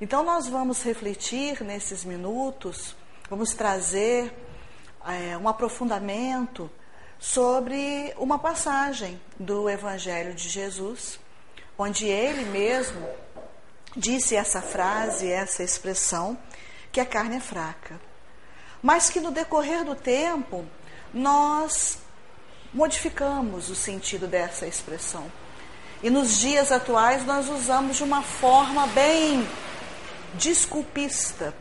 Então, nós vamos refletir nesses minutos, vamos trazer é, um aprofundamento sobre uma passagem do Evangelho de Jesus, onde ele mesmo disse essa frase, essa expressão, que a carne é fraca. Mas que no decorrer do tempo, nós modificamos o sentido dessa expressão. E nos dias atuais nós usamos de uma forma bem desculpista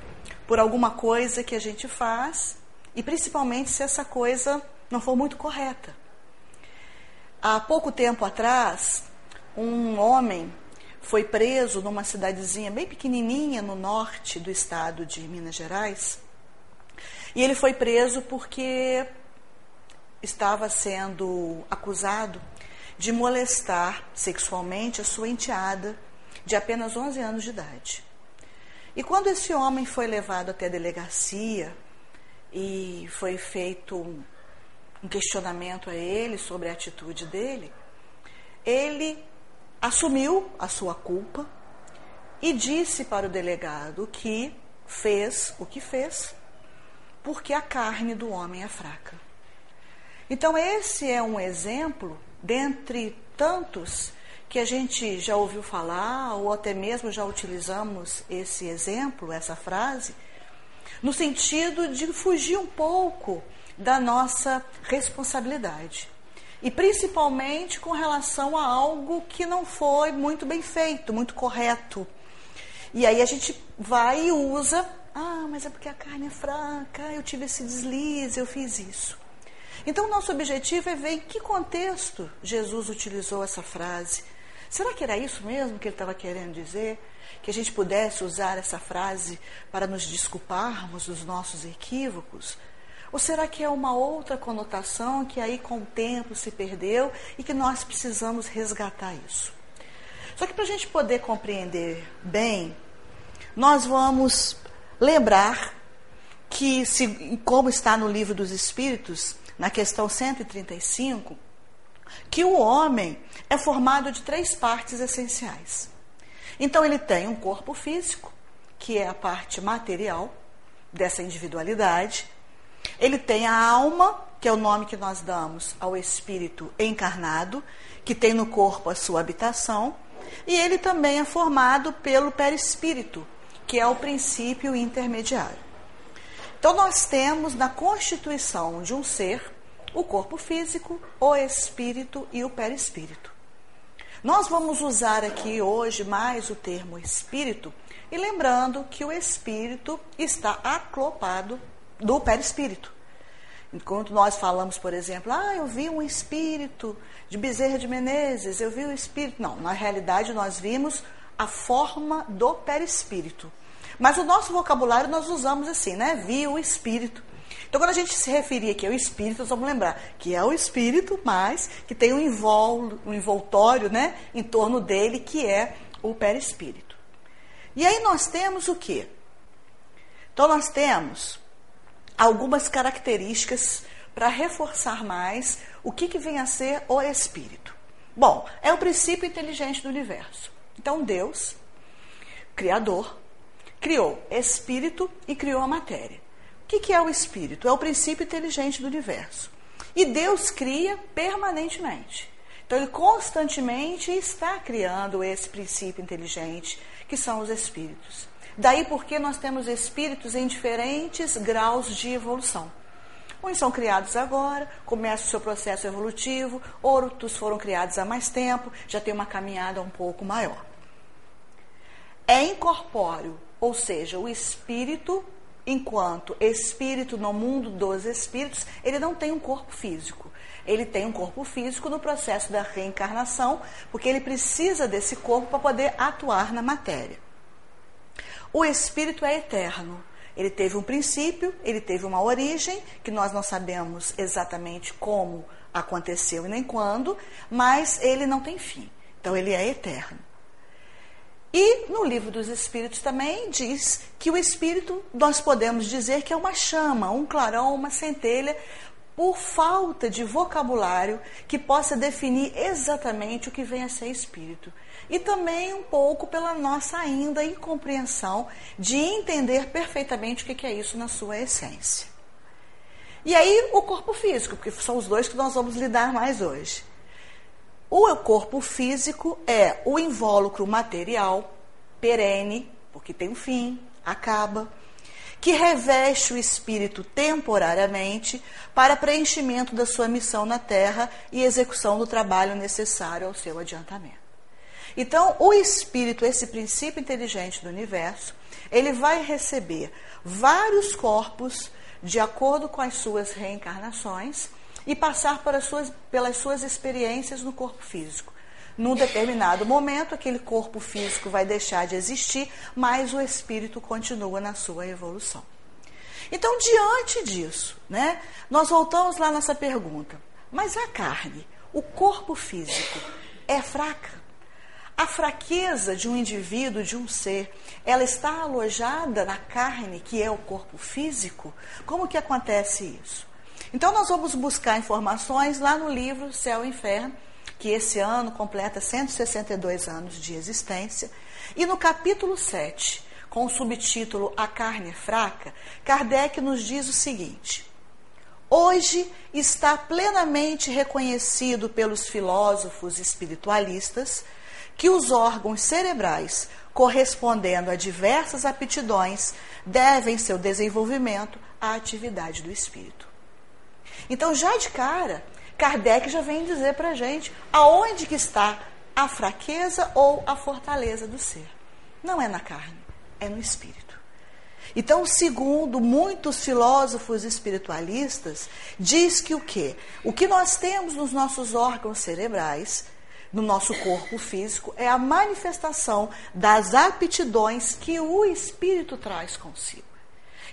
por alguma coisa que a gente faz e principalmente se essa coisa não for muito correta. Há pouco tempo atrás, um homem foi preso numa cidadezinha bem pequenininha no norte do estado de Minas Gerais. E ele foi preso porque estava sendo acusado de molestar sexualmente a sua enteada de apenas 11 anos de idade. E quando esse homem foi levado até a delegacia e foi feito um questionamento a ele sobre a atitude dele, ele assumiu a sua culpa e disse para o delegado que fez o que fez porque a carne do homem é fraca. Então, esse é um exemplo dentre tantos que a gente já ouviu falar, ou até mesmo já utilizamos esse exemplo, essa frase, no sentido de fugir um pouco da nossa responsabilidade. E principalmente com relação a algo que não foi muito bem feito, muito correto. E aí a gente vai e usa, ah, mas é porque a carne é fraca, eu tive esse deslize, eu fiz isso. Então, nosso objetivo é ver em que contexto Jesus utilizou essa frase Será que era isso mesmo que ele estava querendo dizer? Que a gente pudesse usar essa frase para nos desculparmos dos nossos equívocos? Ou será que é uma outra conotação que aí com o tempo se perdeu e que nós precisamos resgatar isso? Só que para a gente poder compreender bem, nós vamos lembrar que, se, como está no livro dos Espíritos, na questão 135, que o homem é formado de três partes essenciais. Então, ele tem um corpo físico, que é a parte material dessa individualidade. Ele tem a alma, que é o nome que nós damos ao espírito encarnado, que tem no corpo a sua habitação. E ele também é formado pelo perispírito, que é o princípio intermediário. Então, nós temos na constituição de um ser o corpo físico, o espírito e o perispírito. Nós vamos usar aqui hoje mais o termo espírito e lembrando que o espírito está aclopado do perispírito. Enquanto nós falamos, por exemplo, ah, eu vi um espírito de Bezerra de Menezes, eu vi o espírito. Não, na realidade nós vimos a forma do perispírito. Mas o nosso vocabulário nós usamos assim, né? Vi o espírito. Então, quando a gente se referir aqui ao espírito, nós vamos lembrar que é o espírito, mas que tem um, invol, um envoltório né, em torno dele, que é o perispírito. E aí nós temos o quê? Então, nós temos algumas características para reforçar mais o que, que vem a ser o espírito. Bom, é o princípio inteligente do universo. Então, Deus, Criador, criou espírito e criou a matéria que, que é o espírito? É o princípio inteligente do universo. E Deus cria permanentemente. Então, Ele constantemente está criando esse princípio inteligente, que são os espíritos. Daí porque nós temos espíritos em diferentes graus de evolução. Uns são criados agora, começa o seu processo evolutivo, outros foram criados há mais tempo, já tem uma caminhada um pouco maior. É incorpóreo, ou seja, o espírito enquanto espírito no mundo dos espíritos, ele não tem um corpo físico. Ele tem um corpo físico no processo da reencarnação, porque ele precisa desse corpo para poder atuar na matéria. O espírito é eterno. Ele teve um princípio, ele teve uma origem, que nós não sabemos exatamente como aconteceu e nem quando, mas ele não tem fim. Então ele é eterno. E no livro dos Espíritos também diz que o Espírito, nós podemos dizer que é uma chama, um clarão, uma centelha, por falta de vocabulário que possa definir exatamente o que vem a ser espírito. E também um pouco pela nossa ainda incompreensão de entender perfeitamente o que é isso na sua essência. E aí o corpo físico, porque são os dois que nós vamos lidar mais hoje. O corpo físico é o invólucro material perene, porque tem um fim, acaba, que reveste o espírito temporariamente para preenchimento da sua missão na terra e execução do trabalho necessário ao seu adiantamento. Então, o espírito, esse princípio inteligente do universo, ele vai receber vários corpos de acordo com as suas reencarnações e passar suas, pelas suas experiências no corpo físico. Num determinado momento, aquele corpo físico vai deixar de existir, mas o espírito continua na sua evolução. Então, diante disso, né, nós voltamos lá nessa pergunta. Mas a carne, o corpo físico, é fraca? A fraqueza de um indivíduo, de um ser, ela está alojada na carne, que é o corpo físico? Como que acontece isso? Então nós vamos buscar informações lá no livro Céu e Inferno, que esse ano completa 162 anos de existência. E no capítulo 7, com o subtítulo A Carne é Fraca, Kardec nos diz o seguinte: Hoje está plenamente reconhecido pelos filósofos espiritualistas que os órgãos cerebrais, correspondendo a diversas aptidões, devem seu desenvolvimento à atividade do espírito. Então, já de cara, Kardec já vem dizer para a gente aonde que está a fraqueza ou a fortaleza do ser. Não é na carne, é no espírito. Então, segundo muitos filósofos espiritualistas, diz que o quê? O que nós temos nos nossos órgãos cerebrais, no nosso corpo físico, é a manifestação das aptidões que o espírito traz consigo.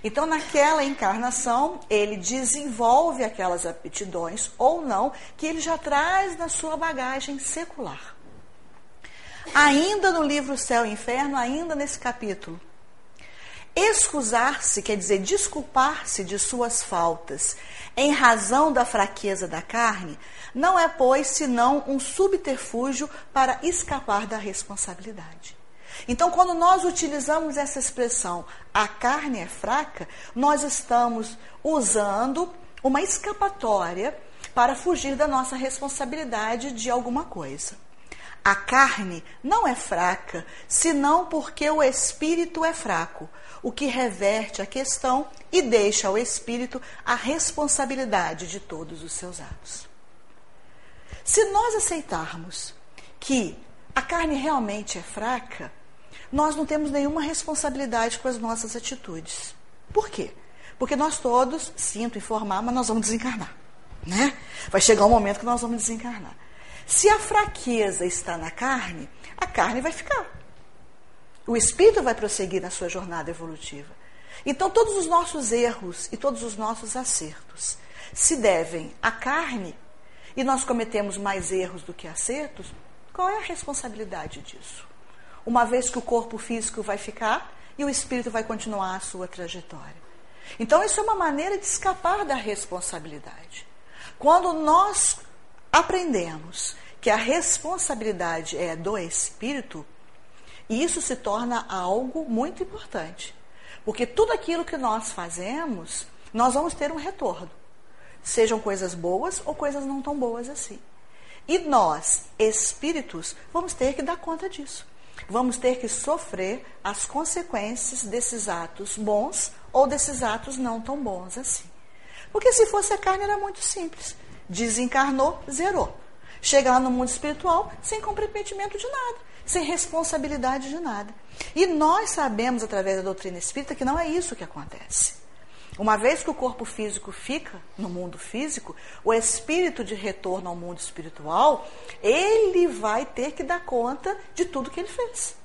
Então, naquela encarnação, ele desenvolve aquelas aptidões ou não que ele já traz na sua bagagem secular. Ainda no livro Céu e Inferno, ainda nesse capítulo, excusar-se quer dizer desculpar-se de suas faltas em razão da fraqueza da carne, não é, pois, senão um subterfúgio para escapar da responsabilidade. Então, quando nós utilizamos essa expressão, a carne é fraca, nós estamos usando uma escapatória para fugir da nossa responsabilidade de alguma coisa. A carne não é fraca, senão porque o espírito é fraco, o que reverte a questão e deixa ao espírito a responsabilidade de todos os seus atos. Se nós aceitarmos que a carne realmente é fraca, nós não temos nenhuma responsabilidade com as nossas atitudes. Por quê? Porque nós todos, sinto informar, mas nós vamos desencarnar. Né? Vai chegar um momento que nós vamos desencarnar. Se a fraqueza está na carne, a carne vai ficar. O espírito vai prosseguir na sua jornada evolutiva. Então, todos os nossos erros e todos os nossos acertos se devem à carne e nós cometemos mais erros do que acertos, qual é a responsabilidade disso? Uma vez que o corpo físico vai ficar e o espírito vai continuar a sua trajetória. Então, isso é uma maneira de escapar da responsabilidade. Quando nós aprendemos que a responsabilidade é do espírito, isso se torna algo muito importante. Porque tudo aquilo que nós fazemos, nós vamos ter um retorno. Sejam coisas boas ou coisas não tão boas assim. E nós, espíritos, vamos ter que dar conta disso vamos ter que sofrer as consequências desses atos bons ou desses atos não tão bons assim. Porque se fosse a carne era muito simples. Desencarnou, zerou. Chega lá no mundo espiritual sem comprometimento de nada, sem responsabilidade de nada. E nós sabemos através da doutrina espírita que não é isso que acontece. Uma vez que o corpo físico fica no mundo físico, o espírito de retorno ao mundo espiritual, ele vai ter que dar conta de tudo que ele fez.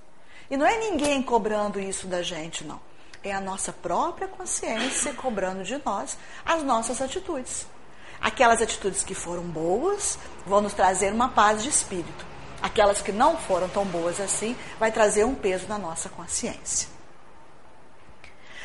E não é ninguém cobrando isso da gente, não. É a nossa própria consciência cobrando de nós as nossas atitudes. Aquelas atitudes que foram boas vão nos trazer uma paz de espírito. Aquelas que não foram tão boas assim, vai trazer um peso na nossa consciência.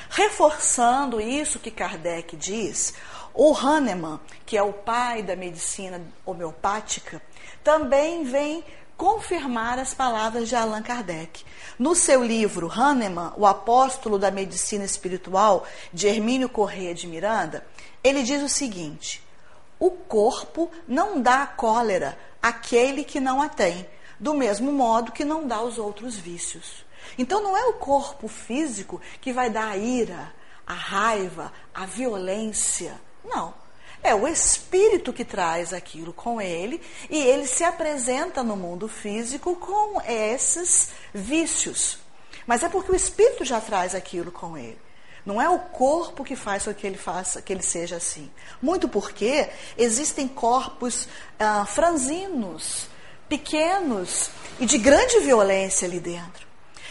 Reforçando isso que Kardec diz, o Hahnemann, que é o pai da medicina homeopática, também vem confirmar as palavras de Allan Kardec. No seu livro Hahnemann, o apóstolo da medicina espiritual, de Hermínio Corrêa de Miranda, ele diz o seguinte: o corpo não dá cólera àquele que não a tem, do mesmo modo que não dá os outros vícios. Então não é o corpo físico que vai dar a ira, a raiva, a violência. Não. É o espírito que traz aquilo com ele e ele se apresenta no mundo físico com esses vícios. Mas é porque o espírito já traz aquilo com ele. Não é o corpo que faz com que ele faça, que ele seja assim. Muito porque existem corpos ah, franzinos, pequenos e de grande violência ali dentro.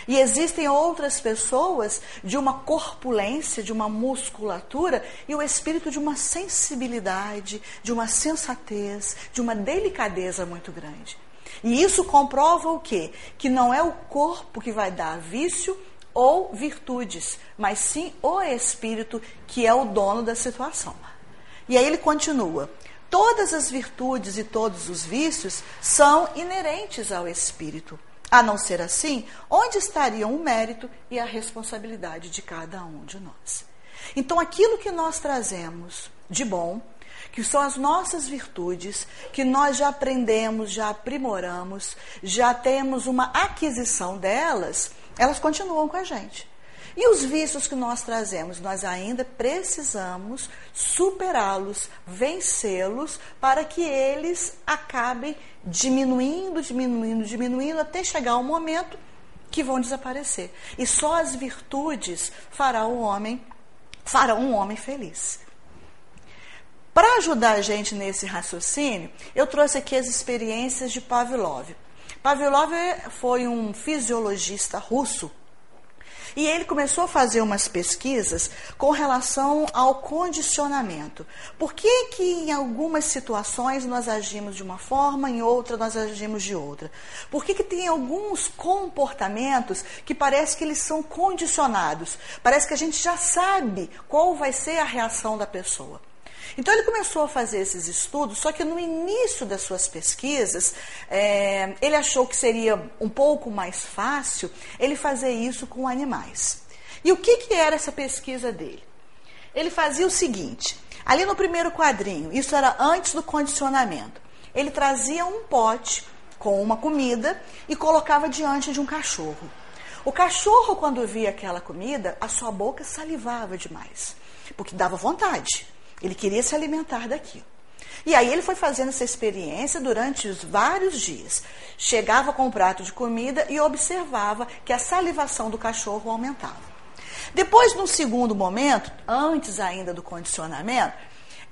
E existem outras pessoas de uma corpulência, de uma musculatura e o espírito de uma sensibilidade, de uma sensatez, de uma delicadeza muito grande. E isso comprova o quê? Que não é o corpo que vai dar vício ou virtudes, mas sim o espírito que é o dono da situação. E aí ele continua: todas as virtudes e todos os vícios são inerentes ao espírito. A não ser assim, onde estariam o mérito e a responsabilidade de cada um de nós? Então, aquilo que nós trazemos de bom, que são as nossas virtudes, que nós já aprendemos, já aprimoramos, já temos uma aquisição delas, elas continuam com a gente. E os vícios que nós trazemos, nós ainda precisamos superá-los, vencê-los, para que eles acabem diminuindo, diminuindo, diminuindo, até chegar um momento que vão desaparecer. E só as virtudes fará o homem, farão um homem feliz. Para ajudar a gente nesse raciocínio, eu trouxe aqui as experiências de Pavlov. Pavlov foi um fisiologista russo e ele começou a fazer umas pesquisas com relação ao condicionamento. Por que, que em algumas situações nós agimos de uma forma, em outra nós agimos de outra? Por que, que tem alguns comportamentos que parece que eles são condicionados? Parece que a gente já sabe qual vai ser a reação da pessoa. Então ele começou a fazer esses estudos, só que no início das suas pesquisas, é, ele achou que seria um pouco mais fácil ele fazer isso com animais. E o que, que era essa pesquisa dele? Ele fazia o seguinte: ali no primeiro quadrinho, isso era antes do condicionamento, ele trazia um pote com uma comida e colocava diante de um cachorro. O cachorro, quando via aquela comida, a sua boca salivava demais, porque dava vontade. Ele queria se alimentar daquilo. E aí ele foi fazendo essa experiência durante os vários dias. Chegava com um prato de comida e observava que a salivação do cachorro aumentava. Depois, num segundo momento, antes ainda do condicionamento,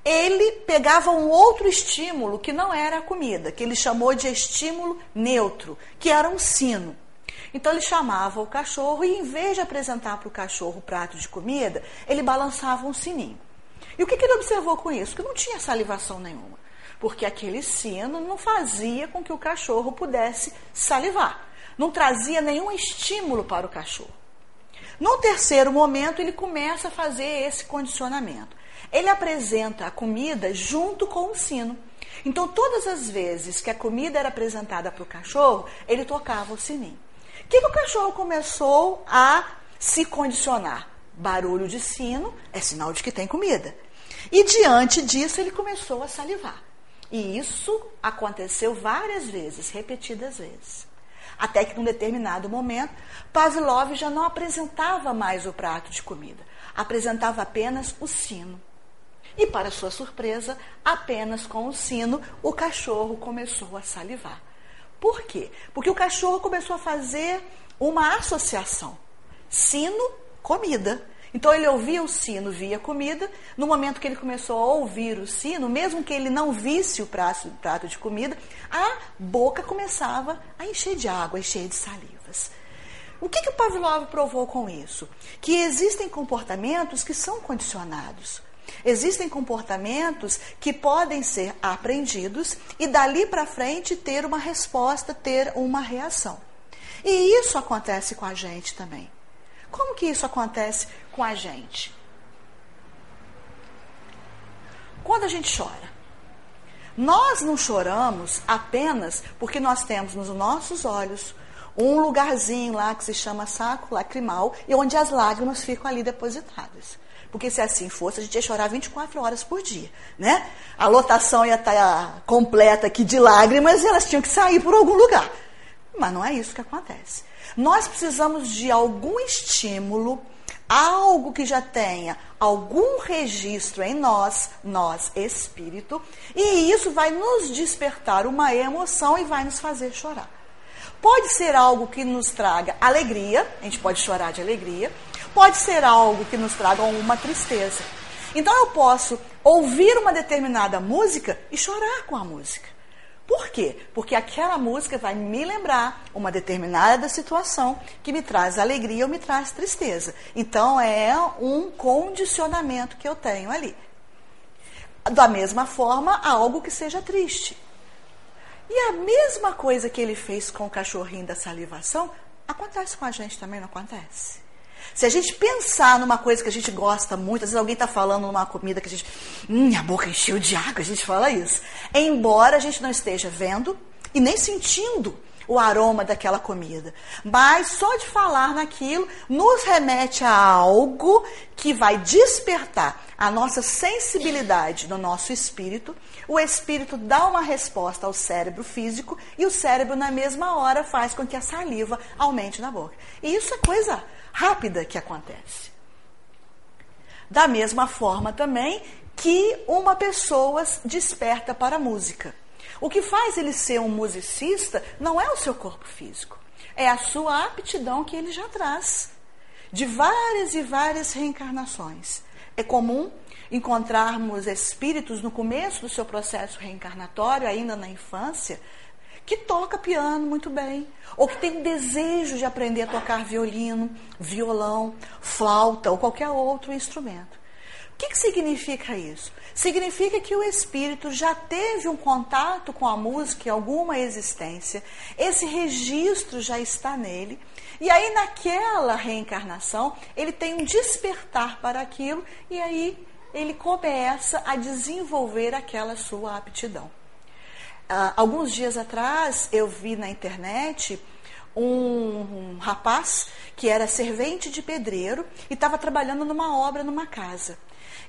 ele pegava um outro estímulo que não era a comida, que ele chamou de estímulo neutro, que era um sino. Então ele chamava o cachorro e, em vez de apresentar para o cachorro o prato de comida, ele balançava um sininho. E o que, que ele observou com isso? Que não tinha salivação nenhuma. Porque aquele sino não fazia com que o cachorro pudesse salivar. Não trazia nenhum estímulo para o cachorro. No terceiro momento, ele começa a fazer esse condicionamento. Ele apresenta a comida junto com o sino. Então, todas as vezes que a comida era apresentada para o cachorro, ele tocava o sininho. O que, que o cachorro começou a se condicionar? Barulho de sino é sinal de que tem comida. E diante disso ele começou a salivar. E isso aconteceu várias vezes, repetidas vezes. Até que num determinado momento, Pavlov já não apresentava mais o prato de comida, apresentava apenas o sino. E, para sua surpresa, apenas com o sino, o cachorro começou a salivar. Por quê? Porque o cachorro começou a fazer uma associação: sino, comida. Então ele ouvia o sino, via comida. No momento que ele começou a ouvir o sino, mesmo que ele não visse o prato, o prato de comida, a boca começava a encher de água, encher de salivas. O que, que o Pavlov provou com isso? Que existem comportamentos que são condicionados. Existem comportamentos que podem ser aprendidos e dali para frente ter uma resposta, ter uma reação. E isso acontece com a gente também. Como que isso acontece com a gente? Quando a gente chora. Nós não choramos apenas porque nós temos nos nossos olhos um lugarzinho lá que se chama saco lacrimal e onde as lágrimas ficam ali depositadas. Porque se assim fosse, a gente ia chorar 24 horas por dia, né? A lotação ia estar completa aqui de lágrimas e elas tinham que sair por algum lugar. Mas não é isso que acontece. Nós precisamos de algum estímulo, algo que já tenha algum registro em nós, nós espírito, e isso vai nos despertar uma emoção e vai nos fazer chorar. Pode ser algo que nos traga alegria, a gente pode chorar de alegria, pode ser algo que nos traga uma tristeza. Então eu posso ouvir uma determinada música e chorar com a música. Por quê? Porque aquela música vai me lembrar uma determinada situação que me traz alegria ou me traz tristeza. Então é um condicionamento que eu tenho ali. Da mesma forma, algo que seja triste. E a mesma coisa que ele fez com o cachorrinho da salivação, acontece com a gente também, não acontece? Se a gente pensar numa coisa que a gente gosta muito, às vezes alguém está falando numa comida que a gente. Hum, boca encheu de água, a gente fala isso. Embora a gente não esteja vendo e nem sentindo o aroma daquela comida. Mas só de falar naquilo nos remete a algo que vai despertar a nossa sensibilidade no nosso espírito. O espírito dá uma resposta ao cérebro físico e o cérebro, na mesma hora, faz com que a saliva aumente na boca. E isso é coisa rápida que acontece. Da mesma forma também que uma pessoa desperta para a música. O que faz ele ser um musicista não é o seu corpo físico, é a sua aptidão que ele já traz, de várias e várias reencarnações. É comum encontrarmos espíritos no começo do seu processo reencarnatório, ainda na infância, que toca piano muito bem, ou que tem desejo de aprender a tocar violino, violão, flauta ou qualquer outro instrumento. O que, que significa isso? Significa que o espírito já teve um contato com a música em alguma existência, esse registro já está nele, e aí naquela reencarnação ele tem um despertar para aquilo, e aí ele começa a desenvolver aquela sua aptidão. Uh, alguns dias atrás eu vi na internet um, um rapaz que era servente de pedreiro e estava trabalhando numa obra numa casa.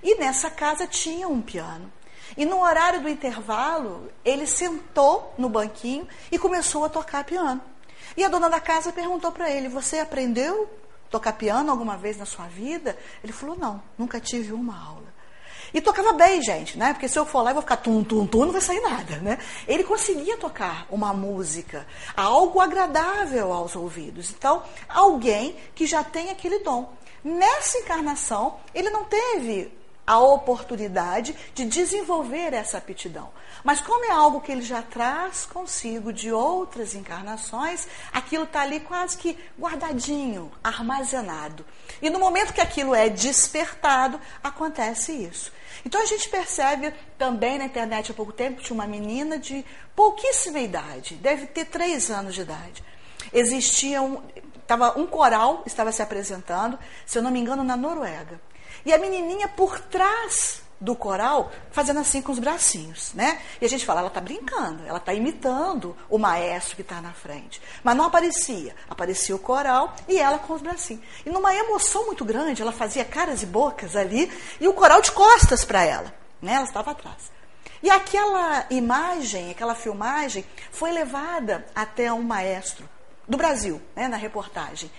E nessa casa tinha um piano. E no horário do intervalo, ele sentou no banquinho e começou a tocar piano. E a dona da casa perguntou para ele: Você aprendeu tocar piano alguma vez na sua vida? Ele falou: Não, nunca tive uma aula. E tocava bem, gente, né? Porque se eu for lá e vou ficar tum, tum, tum, não vai sair nada, né? Ele conseguia tocar uma música, algo agradável aos ouvidos. Então, alguém que já tem aquele dom. Nessa encarnação, ele não teve a oportunidade de desenvolver essa aptidão. Mas como é algo que ele já traz consigo de outras encarnações, aquilo está ali quase que guardadinho, armazenado. E no momento que aquilo é despertado, acontece isso. Então a gente percebe também na internet há pouco tempo, tinha uma menina de pouquíssima idade, deve ter três anos de idade. Existia um, tava, um coral estava se apresentando, se eu não me engano, na Noruega. E a menininha por trás do coral fazendo assim com os bracinhos, né? E a gente fala, ela está brincando, ela está imitando o maestro que está na frente. Mas não aparecia. Aparecia o coral e ela com os bracinhos. E numa emoção muito grande, ela fazia caras e bocas ali e o coral de costas para ela, né? Ela estava atrás. E aquela imagem, aquela filmagem foi levada até um maestro do Brasil, né, na reportagem.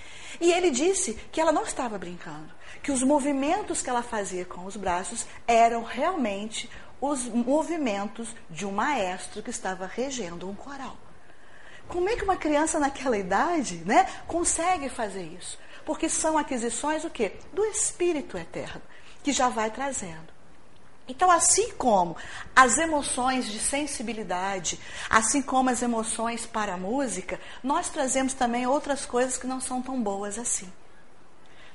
E ele disse que ela não estava brincando que os movimentos que ela fazia com os braços eram realmente os movimentos de um maestro que estava regendo um coral. Como é que uma criança naquela idade, né, consegue fazer isso? Porque são aquisições o quê? Do espírito eterno, que já vai trazendo. Então, assim como as emoções de sensibilidade, assim como as emoções para a música, nós trazemos também outras coisas que não são tão boas assim.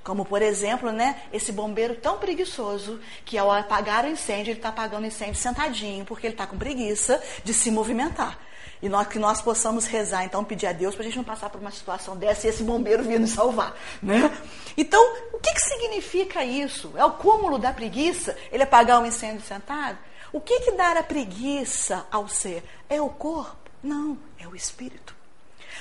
Como, por exemplo, né, esse bombeiro tão preguiçoso que ao apagar o incêndio, ele está apagando o incêndio sentadinho, porque ele está com preguiça de se movimentar. E nós, que nós possamos rezar, então, pedir a Deus para a gente não passar por uma situação dessa e esse bombeiro vir nos salvar. Né? Então, o que, que significa isso? É o cúmulo da preguiça? Ele apagar um incêndio sentado? O que, que dar a preguiça ao ser? É o corpo? Não, é o espírito.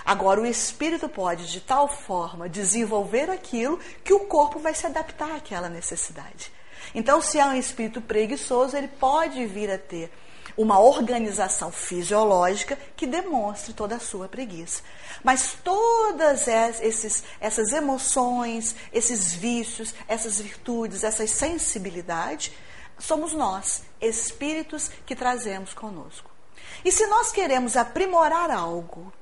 Agora, o espírito pode, de tal forma, desenvolver aquilo que o corpo vai se adaptar àquela necessidade. Então, se há um espírito preguiçoso, ele pode vir a ter uma organização fisiológica que demonstre toda a sua preguiça. Mas todas esses, essas emoções, esses vícios, essas virtudes, essas sensibilidades, somos nós, espíritos que trazemos conosco. E se nós queremos aprimorar algo,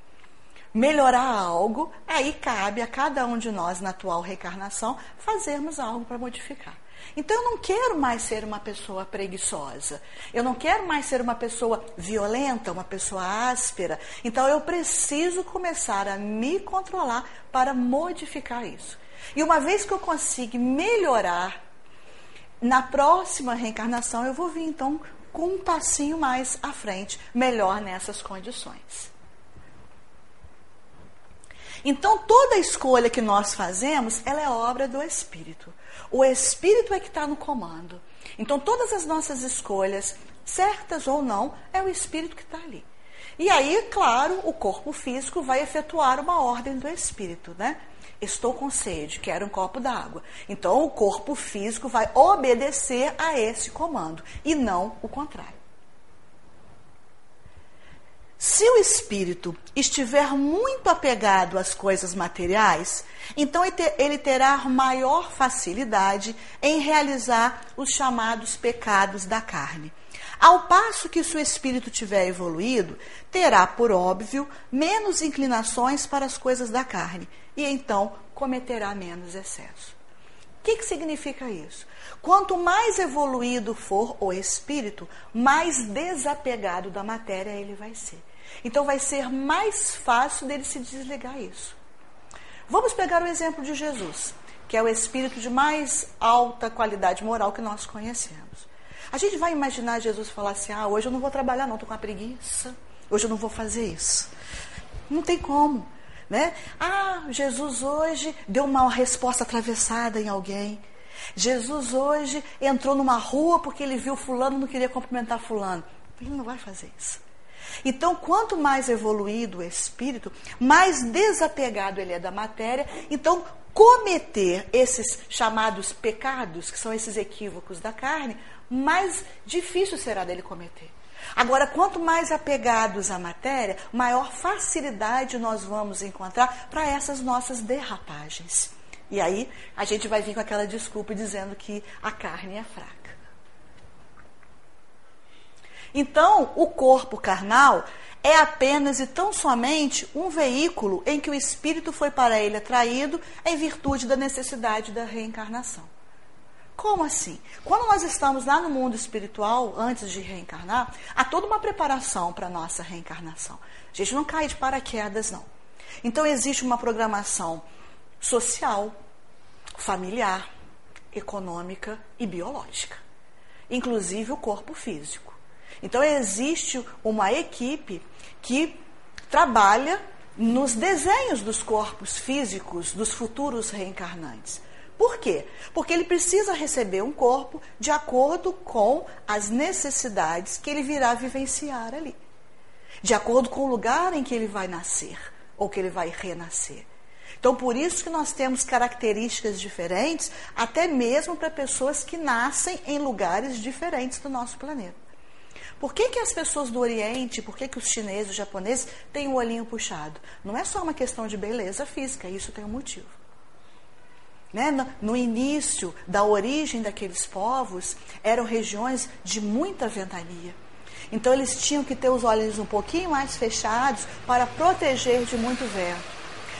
melhorar algo, aí cabe a cada um de nós, na atual reencarnação, fazermos algo para modificar. Então eu não quero mais ser uma pessoa preguiçosa. Eu não quero mais ser uma pessoa violenta, uma pessoa áspera. Então eu preciso começar a me controlar para modificar isso. E uma vez que eu consigo melhorar, na próxima reencarnação eu vou vir então com um passinho mais à frente, melhor nessas condições. Então, toda escolha que nós fazemos, ela é obra do Espírito. O Espírito é que está no comando. Então, todas as nossas escolhas, certas ou não, é o Espírito que está ali. E aí, claro, o corpo físico vai efetuar uma ordem do Espírito, né? Estou com sede, quero um copo d'água. Então, o corpo físico vai obedecer a esse comando e não o contrário. Se o espírito estiver muito apegado às coisas materiais, então ele terá maior facilidade em realizar os chamados pecados da carne. Ao passo que se o espírito tiver evoluído, terá, por óbvio, menos inclinações para as coisas da carne e então cometerá menos excesso. O que, que significa isso? Quanto mais evoluído for o espírito, mais desapegado da matéria ele vai ser. Então vai ser mais fácil dele se desligar isso. Vamos pegar o exemplo de Jesus, que é o espírito de mais alta qualidade moral que nós conhecemos. A gente vai imaginar Jesus falar assim: ah, hoje eu não vou trabalhar, não, estou com a preguiça, hoje eu não vou fazer isso. Não tem como. Né? Ah, Jesus hoje deu uma resposta atravessada em alguém. Jesus hoje entrou numa rua porque ele viu fulano e não queria cumprimentar fulano. Ele não vai fazer isso. Então, quanto mais evoluído o espírito, mais desapegado ele é da matéria. Então, cometer esses chamados pecados, que são esses equívocos da carne, mais difícil será dele cometer. Agora, quanto mais apegados à matéria, maior facilidade nós vamos encontrar para essas nossas derrapagens. E aí a gente vai vir com aquela desculpa dizendo que a carne é fraca. Então, o corpo carnal é apenas e tão somente um veículo em que o espírito foi para ele atraído em virtude da necessidade da reencarnação. Como assim? Quando nós estamos lá no mundo espiritual, antes de reencarnar, há toda uma preparação para a nossa reencarnação. A gente não cai de paraquedas, não. Então, existe uma programação social, familiar, econômica e biológica, inclusive o corpo físico. Então, existe uma equipe que trabalha nos desenhos dos corpos físicos dos futuros reencarnantes. Por quê? Porque ele precisa receber um corpo de acordo com as necessidades que ele virá vivenciar ali, de acordo com o lugar em que ele vai nascer ou que ele vai renascer. Então, por isso que nós temos características diferentes, até mesmo para pessoas que nascem em lugares diferentes do nosso planeta. Por que, que as pessoas do Oriente, por que, que os chineses, os japoneses têm o olhinho puxado? Não é só uma questão de beleza física, isso tem um motivo. Né? No, no início da origem daqueles povos, eram regiões de muita ventania. Então eles tinham que ter os olhos um pouquinho mais fechados para proteger de muito vento.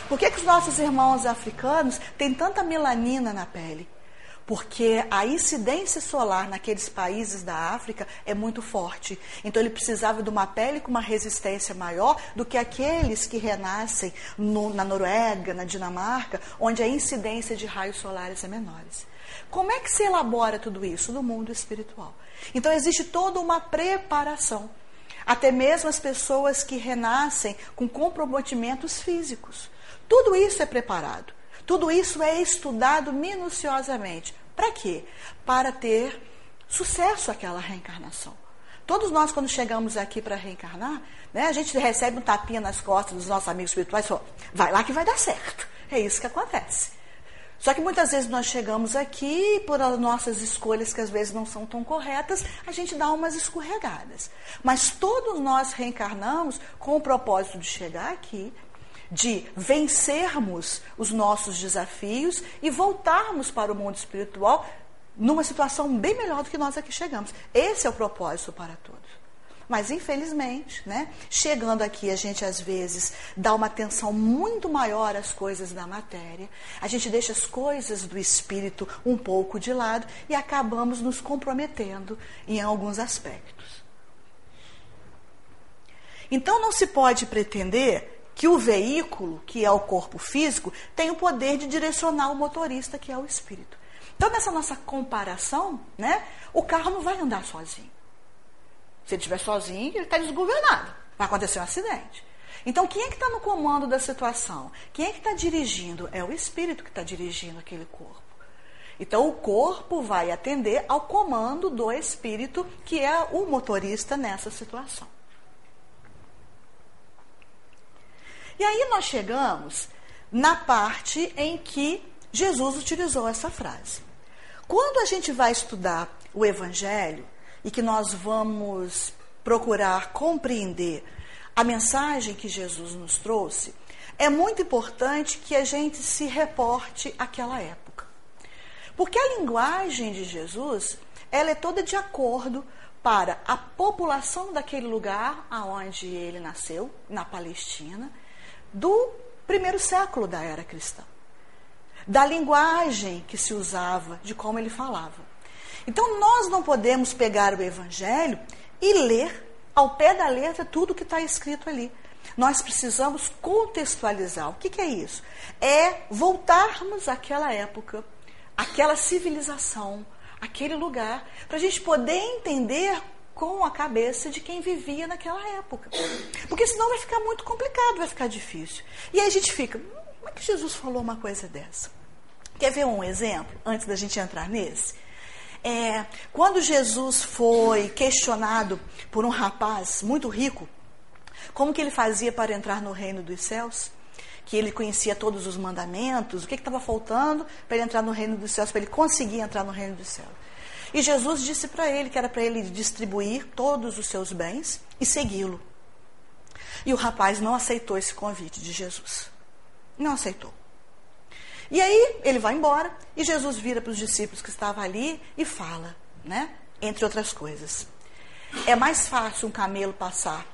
Por que, que os nossos irmãos africanos têm tanta melanina na pele? Porque a incidência solar naqueles países da África é muito forte. Então ele precisava de uma pele com uma resistência maior do que aqueles que renascem no, na Noruega, na Dinamarca, onde a incidência de raios solares é menores. Como é que se elabora tudo isso no mundo espiritual? Então existe toda uma preparação. até mesmo as pessoas que renascem com comprometimentos físicos. Tudo isso é preparado, tudo isso é estudado minuciosamente. Para quê? Para ter sucesso aquela reencarnação. Todos nós, quando chegamos aqui para reencarnar, né, a gente recebe um tapinha nas costas dos nossos amigos espirituais e fala, vai lá que vai dar certo. É isso que acontece. Só que muitas vezes nós chegamos aqui, por nossas escolhas que às vezes não são tão corretas, a gente dá umas escorregadas. Mas todos nós reencarnamos com o propósito de chegar aqui, de vencermos os nossos desafios e voltarmos para o mundo espiritual numa situação bem melhor do que nós aqui chegamos. Esse é o propósito para todos. Mas, infelizmente, né, chegando aqui, a gente às vezes dá uma atenção muito maior às coisas da matéria, a gente deixa as coisas do espírito um pouco de lado e acabamos nos comprometendo em alguns aspectos. Então, não se pode pretender que o veículo, que é o corpo físico, tem o poder de direcionar o motorista, que é o espírito. Então, nessa nossa comparação, né, o carro não vai andar sozinho. Se ele estiver sozinho, ele está desgovernado. Vai acontecer um acidente. Então, quem é que está no comando da situação? Quem é que está dirigindo? É o espírito que está dirigindo aquele corpo. Então, o corpo vai atender ao comando do espírito, que é o motorista nessa situação. E aí nós chegamos na parte em que Jesus utilizou essa frase. Quando a gente vai estudar o Evangelho, e que nós vamos procurar compreender a mensagem que Jesus nos trouxe, é muito importante que a gente se reporte àquela época. Porque a linguagem de Jesus, ela é toda de acordo para a população daquele lugar aonde ele nasceu, na Palestina, do primeiro século da era cristã. Da linguagem que se usava, de como ele falava. Então nós não podemos pegar o Evangelho e ler ao pé da letra tudo que está escrito ali. Nós precisamos contextualizar. O que, que é isso? É voltarmos àquela época, àquela civilização, aquele lugar, para a gente poder entender com a cabeça de quem vivia naquela época. Porque senão vai ficar muito complicado, vai ficar difícil. E aí a gente fica, como é que Jesus falou uma coisa dessa? Quer ver um exemplo, antes da gente entrar nesse? É, quando Jesus foi questionado por um rapaz muito rico, como que ele fazia para entrar no reino dos céus? Que ele conhecia todos os mandamentos, o que estava faltando para ele entrar no reino dos céus, para ele conseguir entrar no reino dos céus. E Jesus disse para ele que era para ele distribuir todos os seus bens e segui-lo. E o rapaz não aceitou esse convite de Jesus. Não aceitou. E aí ele vai embora e Jesus vira para os discípulos que estavam ali e fala, né? Entre outras coisas. É mais fácil um camelo passar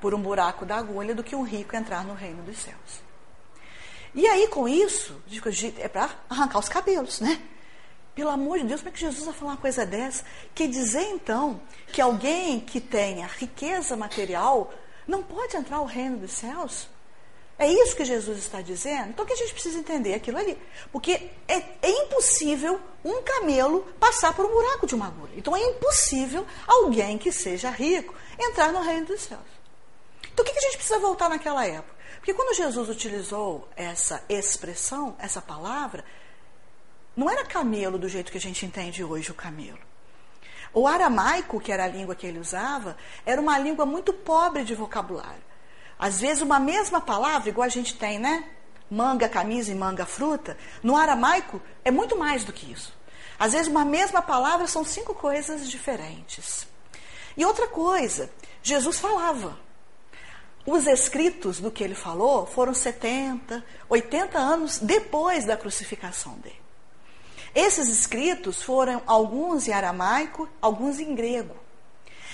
por um buraco da agulha do que um rico entrar no reino dos céus. E aí, com isso, é para arrancar os cabelos, né? Pelo amor de Deus, como é que Jesus vai falar uma coisa dessa? Quer dizer, então, que alguém que tenha riqueza material não pode entrar no reino dos céus? É isso que Jesus está dizendo? Então, o que a gente precisa entender? Aquilo ali. Porque é, é, impossível um camelo passar por um buraco de uma agulha. Então, é impossível alguém que seja rico entrar no reino dos céus. Então, o que a gente precisa voltar naquela época? Porque quando Jesus utilizou essa expressão, essa palavra, não era camelo do jeito que a gente entende hoje o camelo. O aramaico, que era a língua que ele usava, era uma língua muito pobre de vocabulário. Às vezes, uma mesma palavra, igual a gente tem, né? Manga, camisa e manga, fruta. No aramaico, é muito mais do que isso. Às vezes, uma mesma palavra são cinco coisas diferentes. E outra coisa, Jesus falava. Os escritos do que ele falou foram 70, 80 anos depois da crucificação dele. Esses escritos foram alguns em aramaico, alguns em grego.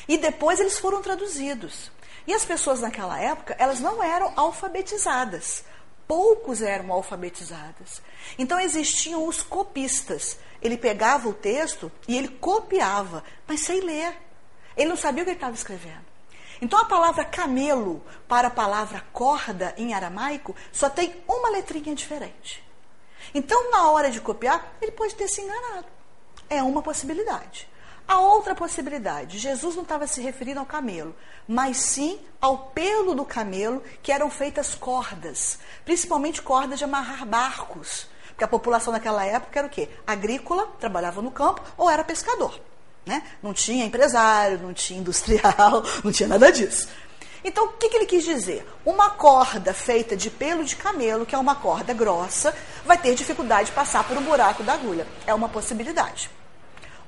E depois eles foram traduzidos. E as pessoas naquela época, elas não eram alfabetizadas. Poucos eram alfabetizadas. Então existiam os copistas. Ele pegava o texto e ele copiava, mas sem ler. Ele não sabia o que ele estava escrevendo. Então a palavra camelo para a palavra corda em aramaico só tem uma letrinha diferente. Então, na hora de copiar, ele pode ter se enganado. É uma possibilidade. A outra possibilidade, Jesus não estava se referindo ao camelo, mas sim ao pelo do camelo, que eram feitas cordas, principalmente cordas de amarrar barcos. Porque a população naquela época era o quê? Agrícola, trabalhava no campo ou era pescador. Né? Não tinha empresário, não tinha industrial, não tinha nada disso. Então, o que, que, ele quis dizer? Uma corda feita de pelo de camelo, que é uma corda grossa, vai ter dificuldade de passar por um buraco da agulha. É uma possibilidade.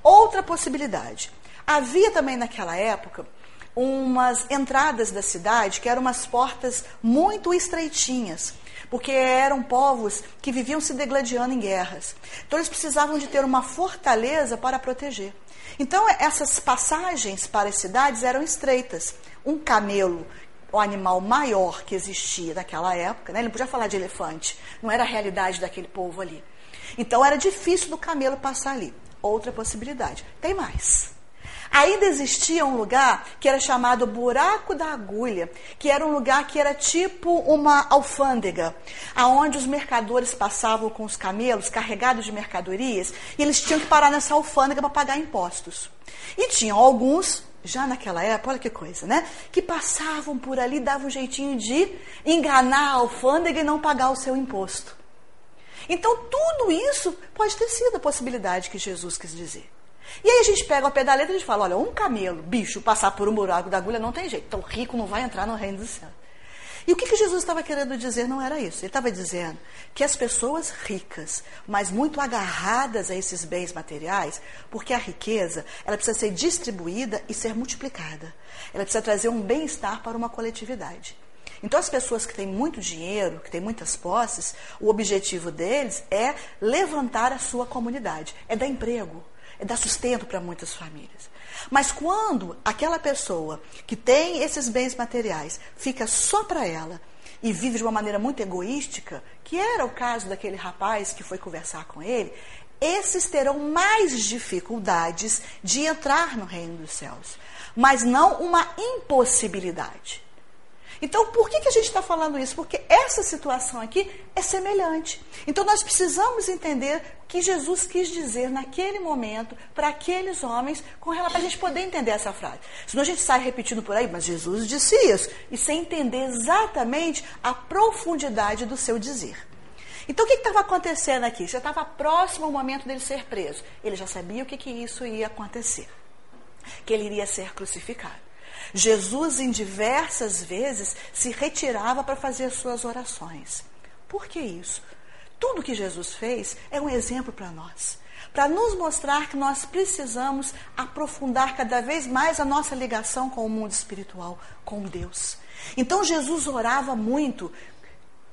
Outra possibilidade. Havia também naquela época umas entradas da cidade que eram umas portas muito estreitinhas, porque eram povos que viviam se degladiando em guerras. Então eles precisavam de ter uma fortaleza para proteger. Então essas passagens para as cidades eram estreitas. Um camelo, o animal maior que existia naquela época, né? ele não podia falar de elefante, não era a realidade daquele povo ali. Então era difícil do camelo passar ali outra possibilidade. Tem mais. Ainda existia um lugar que era chamado Buraco da Agulha, que era um lugar que era tipo uma alfândega, aonde os mercadores passavam com os camelos carregados de mercadorias e eles tinham que parar nessa alfândega para pagar impostos. E tinham alguns, já naquela época, olha que coisa, né? Que passavam por ali, davam um jeitinho de enganar a alfândega e não pagar o seu imposto. Então, tudo isso pode ter sido a possibilidade que Jesus quis dizer. E aí a gente pega o pé da letra e a gente fala, olha, um camelo, bicho, passar por um buraco da agulha não tem jeito. Então, rico não vai entrar no reino do céu. E o que, que Jesus estava querendo dizer não era isso. Ele estava dizendo que as pessoas ricas, mas muito agarradas a esses bens materiais, porque a riqueza, ela precisa ser distribuída e ser multiplicada. Ela precisa trazer um bem-estar para uma coletividade. Então, as pessoas que têm muito dinheiro, que têm muitas posses, o objetivo deles é levantar a sua comunidade, é dar emprego, é dar sustento para muitas famílias. Mas quando aquela pessoa que tem esses bens materiais fica só para ela e vive de uma maneira muito egoística, que era o caso daquele rapaz que foi conversar com ele, esses terão mais dificuldades de entrar no reino dos céus, mas não uma impossibilidade. Então, por que, que a gente está falando isso? Porque essa situação aqui é semelhante. Então, nós precisamos entender o que Jesus quis dizer naquele momento para aqueles homens, para a gente poder entender essa frase. Senão a gente sai repetindo por aí, mas Jesus disse isso, e sem entender exatamente a profundidade do seu dizer. Então, o que estava acontecendo aqui? Já estava próximo ao momento dele ser preso. Ele já sabia o que, que isso ia acontecer. Que ele iria ser crucificado. Jesus, em diversas vezes, se retirava para fazer as suas orações. Por que isso? Tudo que Jesus fez é um exemplo para nós. Para nos mostrar que nós precisamos aprofundar cada vez mais a nossa ligação com o mundo espiritual, com Deus. Então Jesus orava muito,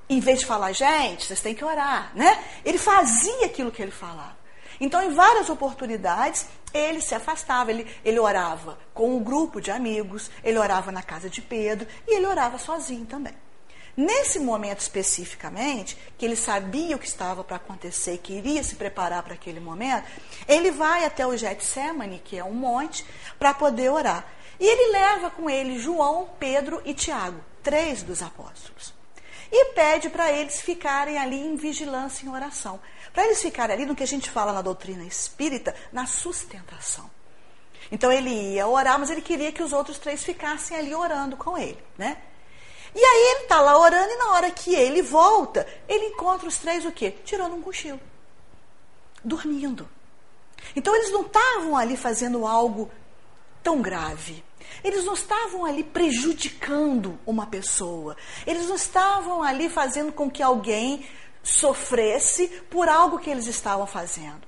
em vez de falar, gente, vocês têm que orar, né? Ele fazia aquilo que ele falava. Então, em várias oportunidades, ele se afastava, ele, ele orava com um grupo de amigos, ele orava na casa de Pedro e ele orava sozinho também. Nesse momento especificamente, que ele sabia o que estava para acontecer, que iria se preparar para aquele momento, ele vai até o Getsemane, que é um monte, para poder orar. E ele leva com ele João, Pedro e Tiago, três dos apóstolos. E pede para eles ficarem ali em vigilância, em oração. Para eles ficarem ali no que a gente fala na doutrina espírita, na sustentação. Então ele ia orar, mas ele queria que os outros três ficassem ali orando com ele, né? E aí ele está lá orando e na hora que ele volta, ele encontra os três o quê? Tirando um cochilo. Dormindo. Então eles não estavam ali fazendo algo tão grave. Eles não estavam ali prejudicando uma pessoa. Eles não estavam ali fazendo com que alguém sofresse por algo que eles estavam fazendo.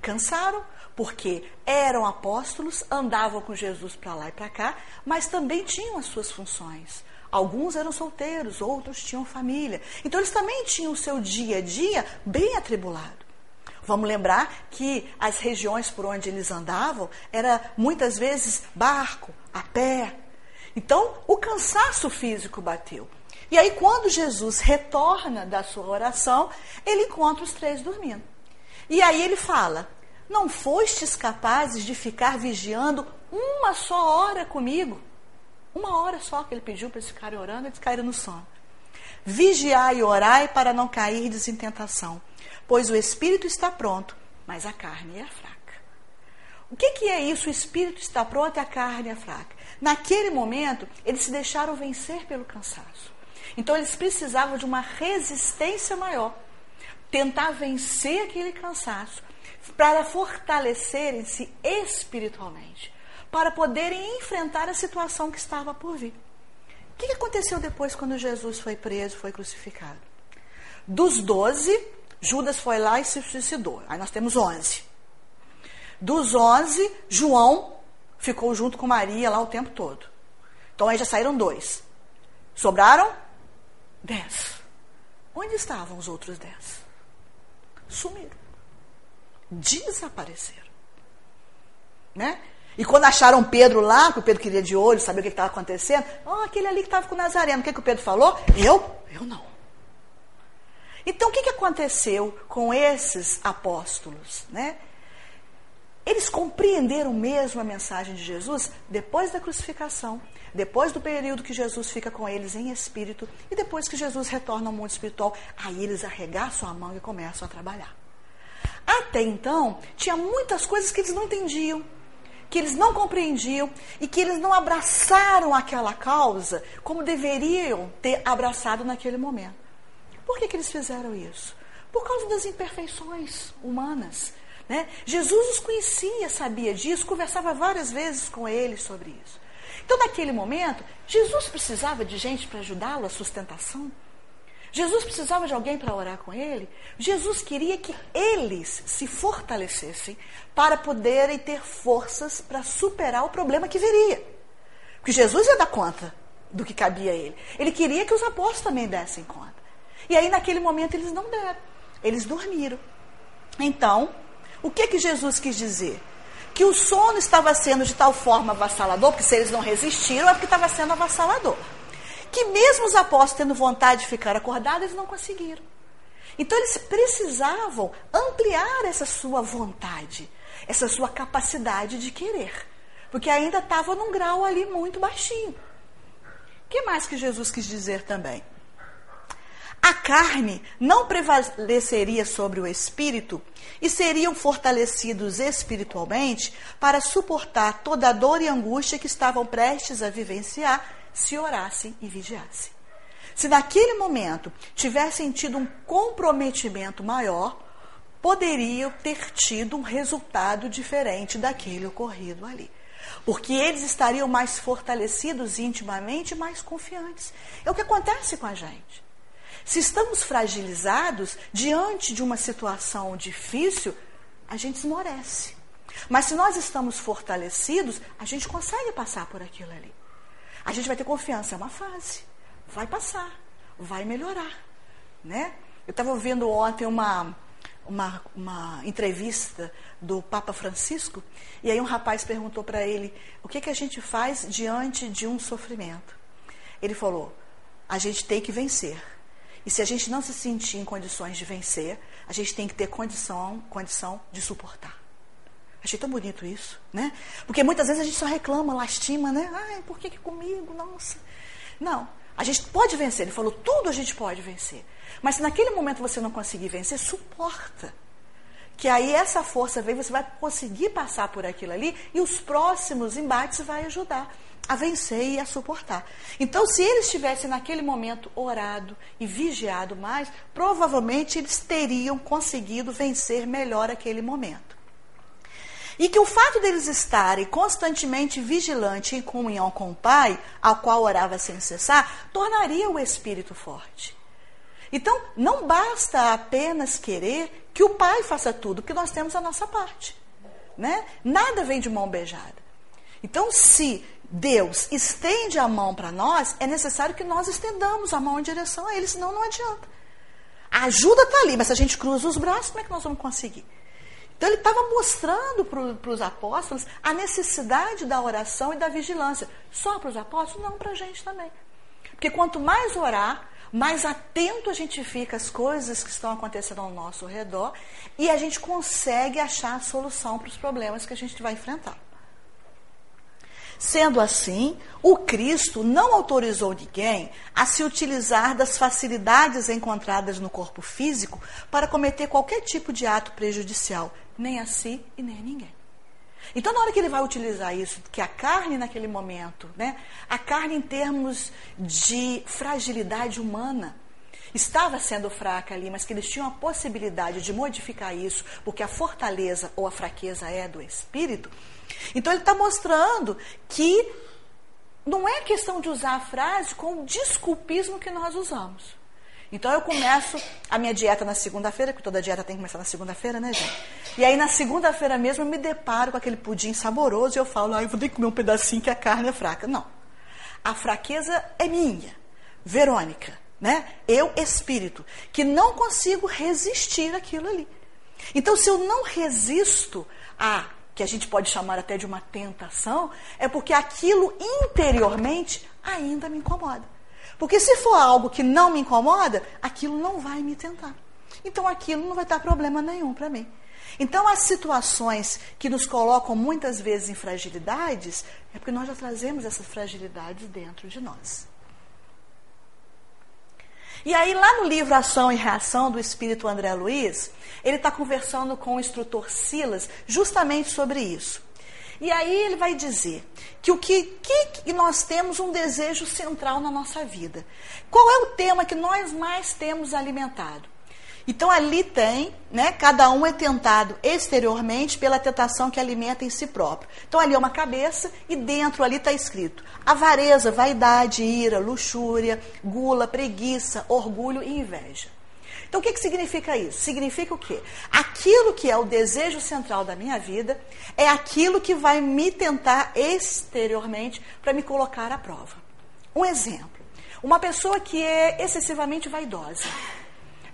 Cansaram porque eram apóstolos, andavam com Jesus para lá e para cá, mas também tinham as suas funções. Alguns eram solteiros, outros tinham família. Então eles também tinham o seu dia a dia bem atribulado. Vamos lembrar que as regiões por onde eles andavam era muitas vezes barco, a pé. Então o cansaço físico bateu. E aí, quando Jesus retorna da sua oração, ele encontra os três dormindo. E aí ele fala: Não fostes capazes de ficar vigiando uma só hora comigo? Uma hora só que ele pediu para eles ficarem orando, eles caíram no sono. Vigiai e orai para não cair em tentação, pois o espírito está pronto, mas a carne é fraca. O que, que é isso? O espírito está pronto e a carne é fraca. Naquele momento, eles se deixaram vencer pelo cansaço. Então, eles precisavam de uma resistência maior. Tentar vencer aquele cansaço para fortalecerem-se espiritualmente, para poderem enfrentar a situação que estava por vir. O que aconteceu depois quando Jesus foi preso, foi crucificado? Dos doze, Judas foi lá e se suicidou. Aí nós temos onze. Dos onze, João ficou junto com Maria lá o tempo todo. Então aí já saíram dois. Sobraram dez. Onde estavam os outros dez? Sumiram. Desapareceram. Né? E quando acharam Pedro lá, que o Pedro queria de olho, saber o que estava acontecendo, oh, aquele ali que estava com o Nazareno, o que, que o Pedro falou? Eu? Eu não. Então, o que, que aconteceu com esses apóstolos? Né? Compreenderam mesmo a mensagem de Jesus depois da crucificação, depois do período que Jesus fica com eles em espírito e depois que Jesus retorna ao mundo espiritual. Aí eles arregaçam a mão e começam a trabalhar. Até então, tinha muitas coisas que eles não entendiam, que eles não compreendiam e que eles não abraçaram aquela causa como deveriam ter abraçado naquele momento. Por que, que eles fizeram isso? Por causa das imperfeições humanas. Né? Jesus os conhecia, sabia disso, conversava várias vezes com eles sobre isso. Então, naquele momento, Jesus precisava de gente para ajudá-lo a sustentação. Jesus precisava de alguém para orar com ele. Jesus queria que eles se fortalecessem para poderem ter forças para superar o problema que viria. Porque Jesus ia dar conta do que cabia a ele. Ele queria que os apóstolos também dessem conta. E aí, naquele momento, eles não deram. Eles dormiram. Então, o que que Jesus quis dizer? Que o sono estava sendo de tal forma avassalador, porque se eles não resistiram, é porque estava sendo avassalador. Que mesmo os apóstolos tendo vontade de ficar acordados, eles não conseguiram. Então eles precisavam ampliar essa sua vontade, essa sua capacidade de querer. Porque ainda estava num grau ali muito baixinho. O que mais que Jesus quis dizer também? A carne não prevaleceria sobre o espírito e seriam fortalecidos espiritualmente para suportar toda a dor e angústia que estavam prestes a vivenciar se orassem e vigiassem. Se naquele momento tivessem tido um comprometimento maior, poderiam ter tido um resultado diferente daquele ocorrido ali. Porque eles estariam mais fortalecidos intimamente mais confiantes. É o que acontece com a gente. Se estamos fragilizados diante de uma situação difícil, a gente esmorece. Mas se nós estamos fortalecidos, a gente consegue passar por aquilo ali. A gente vai ter confiança, é uma fase. Vai passar, vai melhorar. Né? Eu estava ouvindo ontem uma, uma, uma entrevista do Papa Francisco, e aí um rapaz perguntou para ele o que, que a gente faz diante de um sofrimento. Ele falou: a gente tem que vencer. E se a gente não se sentir em condições de vencer, a gente tem que ter condição, condição de suportar. Achei tão bonito isso, né? Porque muitas vezes a gente só reclama, lastima, né? Ai, por que, que comigo? Nossa. Não, a gente pode vencer. Ele falou, tudo a gente pode vencer. Mas se naquele momento você não conseguir vencer, suporta. Que aí essa força vem, você vai conseguir passar por aquilo ali e os próximos embates vai ajudar a vencer e a suportar. Então, se eles tivessem naquele momento orado e vigiado mais, provavelmente eles teriam conseguido vencer melhor aquele momento. E que o fato deles estarem constantemente vigilantes em comunhão com o Pai, ao qual orava sem cessar, tornaria o espírito forte. Então, não basta apenas querer que o Pai faça tudo, porque nós temos a nossa parte. Né? Nada vem de mão beijada. Então, se Deus estende a mão para nós, é necessário que nós estendamos a mão em direção a Ele, senão não adianta. A ajuda está ali, mas se a gente cruza os braços, como é que nós vamos conseguir? Então ele estava mostrando para os apóstolos a necessidade da oração e da vigilância. Só para os apóstolos? Não, para a gente também. Porque quanto mais orar, mais atento a gente fica às coisas que estão acontecendo ao nosso redor e a gente consegue achar a solução para os problemas que a gente vai enfrentar. Sendo assim, o Cristo não autorizou ninguém a se utilizar das facilidades encontradas no corpo físico para cometer qualquer tipo de ato prejudicial, nem a si e nem a ninguém. Então, na hora que ele vai utilizar isso, que a carne naquele momento, né, a carne em termos de fragilidade humana, estava sendo fraca ali, mas que eles tinham a possibilidade de modificar isso, porque a fortaleza ou a fraqueza é do espírito. Então, ele está mostrando que não é questão de usar a frase com o desculpismo que nós usamos. Então eu começo a minha dieta na segunda-feira, porque toda dieta tem que começar na segunda-feira, né, gente? E aí na segunda-feira mesmo eu me deparo com aquele pudim saboroso e eu falo, ah, eu vou ter que comer um pedacinho que a carne é fraca. Não. A fraqueza é minha, Verônica, né? Eu, espírito, que não consigo resistir aquilo ali. Então, se eu não resisto a que a gente pode chamar até de uma tentação, é porque aquilo interiormente ainda me incomoda. Porque se for algo que não me incomoda, aquilo não vai me tentar. Então aquilo não vai dar problema nenhum para mim. Então as situações que nos colocam muitas vezes em fragilidades é porque nós já trazemos essas fragilidades dentro de nós. E aí, lá no livro Ação e Reação do Espírito André Luiz, ele está conversando com o instrutor Silas justamente sobre isso. E aí ele vai dizer que o que, que nós temos um desejo central na nossa vida. Qual é o tema que nós mais temos alimentado? Então ali tem, né? Cada um é tentado exteriormente pela tentação que alimenta em si próprio. Então ali é uma cabeça e dentro ali está escrito avareza, vaidade, ira, luxúria, gula, preguiça, orgulho e inveja. Então, o que, que significa isso? Significa o quê? Aquilo que é o desejo central da minha vida é aquilo que vai me tentar exteriormente para me colocar à prova. Um exemplo: uma pessoa que é excessivamente vaidosa.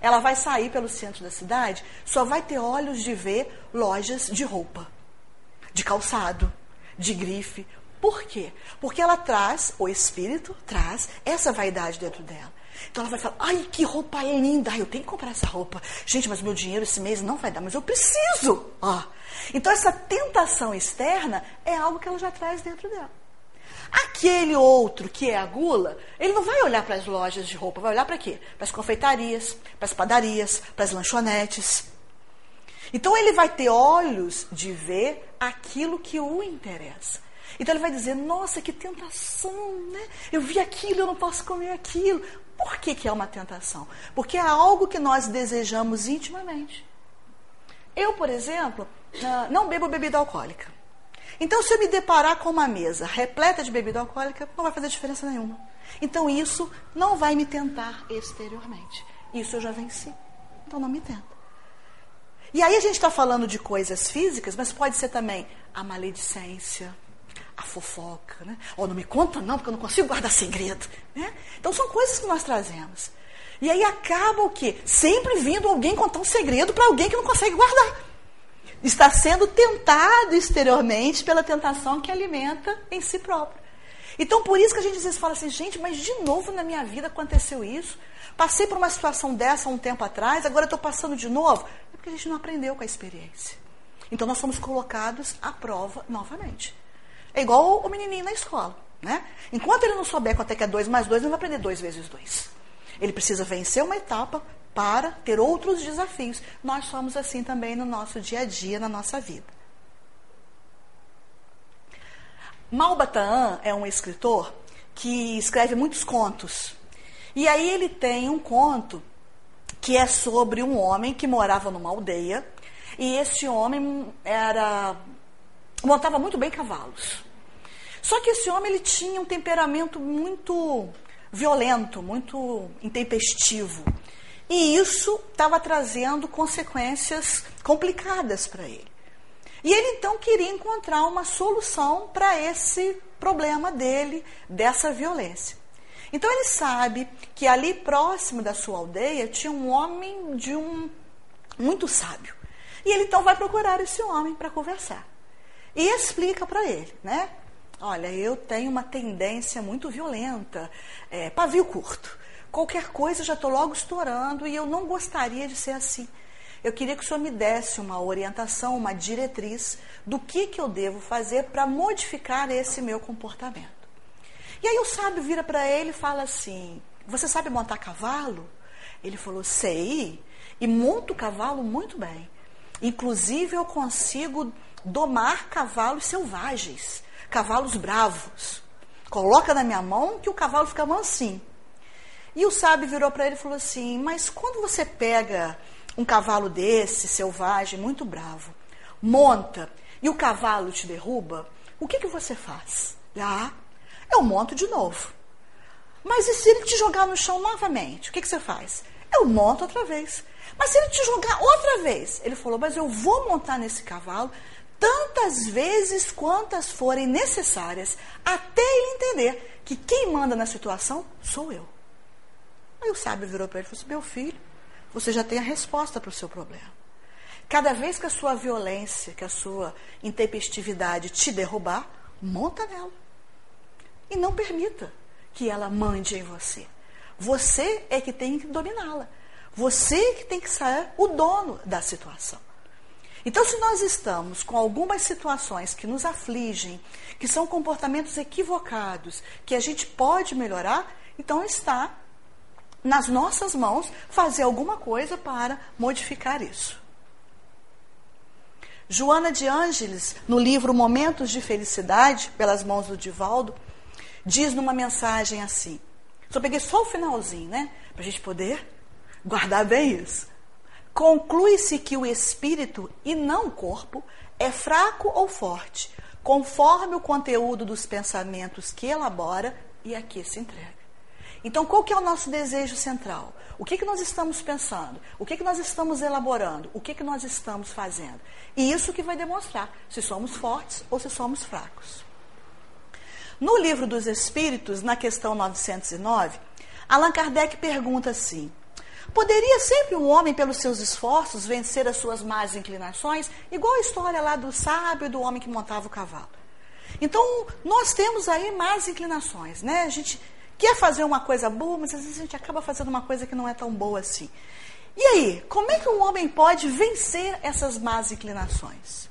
Ela vai sair pelo centro da cidade, só vai ter olhos de ver lojas de roupa, de calçado, de grife. Por quê? Porque ela traz, o espírito traz essa vaidade dentro dela. Então ela vai falar: ai, que roupa linda, eu tenho que comprar essa roupa. Gente, mas meu dinheiro esse mês não vai dar, mas eu preciso. Ó. Então essa tentação externa é algo que ela já traz dentro dela. Aquele outro que é a gula, ele não vai olhar para as lojas de roupa, vai olhar para quê? Para as confeitarias, para as padarias, para as lanchonetes. Então ele vai ter olhos de ver aquilo que o interessa. Então ele vai dizer: Nossa, que tentação, né? Eu vi aquilo, eu não posso comer aquilo. Por que, que é uma tentação? Porque é algo que nós desejamos intimamente. Eu, por exemplo, ah, não bebo bebida alcoólica. Então, se eu me deparar com uma mesa repleta de bebida alcoólica, não vai fazer diferença nenhuma. Então, isso não vai me tentar exteriormente. Isso eu já venci. Então, não me tenta. E aí, a gente está falando de coisas físicas, mas pode ser também a maledicência, a fofoca, né? Ou não me conta não, porque eu não consigo guardar segredo, né? Então são coisas que nós trazemos. E aí acaba o quê? Sempre vindo alguém contar um segredo para alguém que não consegue guardar. Está sendo tentado exteriormente pela tentação que alimenta em si próprio. Então, por isso que a gente às vezes fala assim, gente, mas de novo na minha vida aconteceu isso. Passei por uma situação dessa há um tempo atrás, agora estou passando de novo. É porque a gente não aprendeu com a experiência. Então, nós somos colocados à prova novamente. É igual o menininho na escola. Né? Enquanto ele não souber quanto é que é 2 mais 2, ele não vai aprender 2 vezes 2. Ele precisa vencer uma etapa para ter outros desafios. Nós somos assim também no nosso dia a dia, na nossa vida. Malbataan é um escritor que escreve muitos contos. E aí ele tem um conto que é sobre um homem que morava numa aldeia e esse homem era montava muito bem cavalos. Só que esse homem ele tinha um temperamento muito violento, muito intempestivo. E isso estava trazendo consequências complicadas para ele. E ele então queria encontrar uma solução para esse problema dele, dessa violência. Então ele sabe que ali próximo da sua aldeia tinha um homem de um muito sábio. E ele então vai procurar esse homem para conversar. E explica para ele, né? Olha, eu tenho uma tendência muito violenta, é, pavio curto. Qualquer coisa já estou logo estourando e eu não gostaria de ser assim. Eu queria que o senhor me desse uma orientação, uma diretriz do que, que eu devo fazer para modificar esse meu comportamento. E aí o sábio vira para ele e fala assim: Você sabe montar cavalo? Ele falou: Sei, e monto cavalo muito bem. Inclusive eu consigo domar cavalos selvagens, cavalos bravos. Coloca na minha mão que o cavalo fica mansinho. E o sábio virou para ele e falou assim: Mas quando você pega um cavalo desse, selvagem, muito bravo, monta e o cavalo te derruba, o que, que você faz? Ah, eu monto de novo. Mas e se ele te jogar no chão novamente? O que, que você faz? Eu monto outra vez. Mas se ele te jogar outra vez? Ele falou, mas eu vou montar nesse cavalo tantas vezes quantas forem necessárias, até ele entender que quem manda na situação sou eu. Aí o sábio virou para ele e falou assim: Meu filho, você já tem a resposta para o seu problema. Cada vez que a sua violência, que a sua intempestividade te derrubar, monta nela. E não permita que ela mande em você. Você é que tem que dominá-la. Você que tem que ser o dono da situação. Então, se nós estamos com algumas situações que nos afligem, que são comportamentos equivocados, que a gente pode melhorar, então está nas nossas mãos fazer alguma coisa para modificar isso. Joana de Ângeles, no livro Momentos de Felicidade, pelas mãos do Divaldo, diz numa mensagem assim. Só peguei só o finalzinho, né? Para a gente poder guardar bem isso. Conclui-se que o espírito e não o corpo é fraco ou forte, conforme o conteúdo dos pensamentos que elabora e a que se entrega. Então, qual que é o nosso desejo central? O que, que nós estamos pensando? O que, que nós estamos elaborando? O que, que nós estamos fazendo? E isso que vai demonstrar se somos fortes ou se somos fracos. No livro dos Espíritos, na questão 909, Allan Kardec pergunta assim: Poderia sempre um homem, pelos seus esforços, vencer as suas más inclinações? Igual a história lá do sábio do homem que montava o cavalo. Então, nós temos aí más inclinações, né? A gente quer fazer uma coisa boa, mas às vezes a gente acaba fazendo uma coisa que não é tão boa assim. E aí, como é que um homem pode vencer essas más inclinações?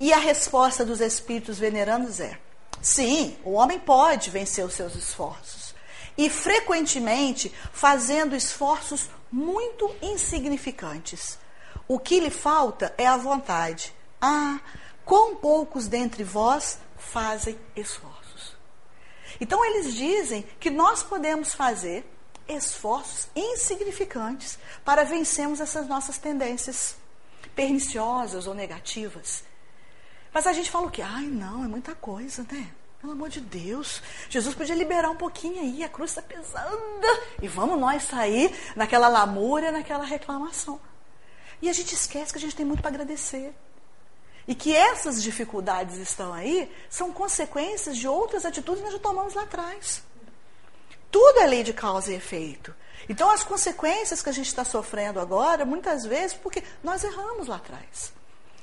E a resposta dos espíritos venerandos é: sim, o homem pode vencer os seus esforços. E frequentemente fazendo esforços muito insignificantes. O que lhe falta é a vontade. Ah, quão poucos dentre vós fazem esforço. Então, eles dizem que nós podemos fazer esforços insignificantes para vencermos essas nossas tendências perniciosas ou negativas. Mas a gente fala o quê? Ai, não, é muita coisa, né? Pelo amor de Deus, Jesus podia liberar um pouquinho aí, a cruz está pesando. E vamos nós sair naquela lamúria, naquela reclamação. E a gente esquece que a gente tem muito para agradecer. E que essas dificuldades estão aí são consequências de outras atitudes que nós já tomamos lá atrás. Tudo é lei de causa e efeito. Então, as consequências que a gente está sofrendo agora, muitas vezes, porque nós erramos lá atrás.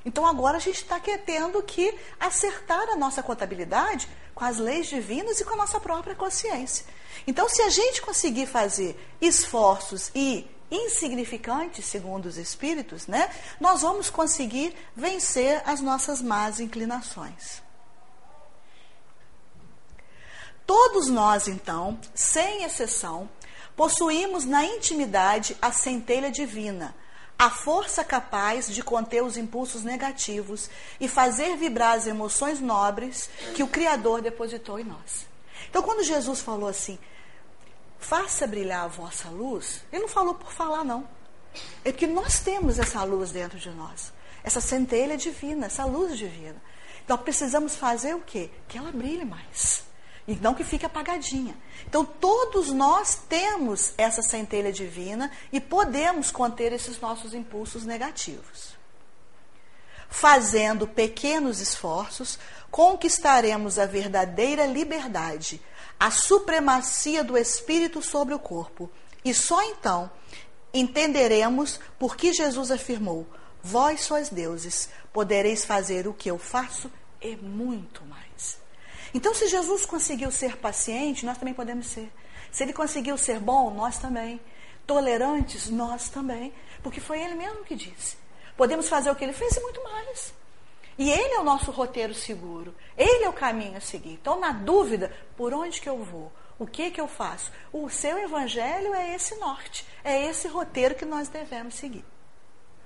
Então, agora a gente está tendo que acertar a nossa contabilidade com as leis divinas e com a nossa própria consciência. Então, se a gente conseguir fazer esforços e insignificantes, segundo os espíritos, né, nós vamos conseguir vencer as nossas más inclinações. Todos nós, então, sem exceção, possuímos na intimidade a centelha divina, a força capaz de conter os impulsos negativos e fazer vibrar as emoções nobres que o Criador depositou em nós. Então, quando Jesus falou assim, faça brilhar a vossa luz, ele não falou por falar, não. É porque nós temos essa luz dentro de nós. Essa centelha divina, essa luz divina. Então precisamos fazer o quê? Que ela brilhe mais. E não que fique apagadinha. Então todos nós temos essa centelha divina e podemos conter esses nossos impulsos negativos. Fazendo pequenos esforços, conquistaremos a verdadeira liberdade a supremacia do espírito sobre o corpo. E só então entenderemos por que Jesus afirmou: Vós sois deuses, podereis fazer o que eu faço e muito mais. Então, se Jesus conseguiu ser paciente, nós também podemos ser. Se ele conseguiu ser bom, nós também. Tolerantes, nós também. Porque foi ele mesmo que disse. Podemos fazer o que ele fez e muito mais. E ele é o nosso roteiro seguro. Ele é o caminho a seguir. Então, na dúvida, por onde que eu vou? O que que eu faço? O seu evangelho é esse norte, é esse roteiro que nós devemos seguir.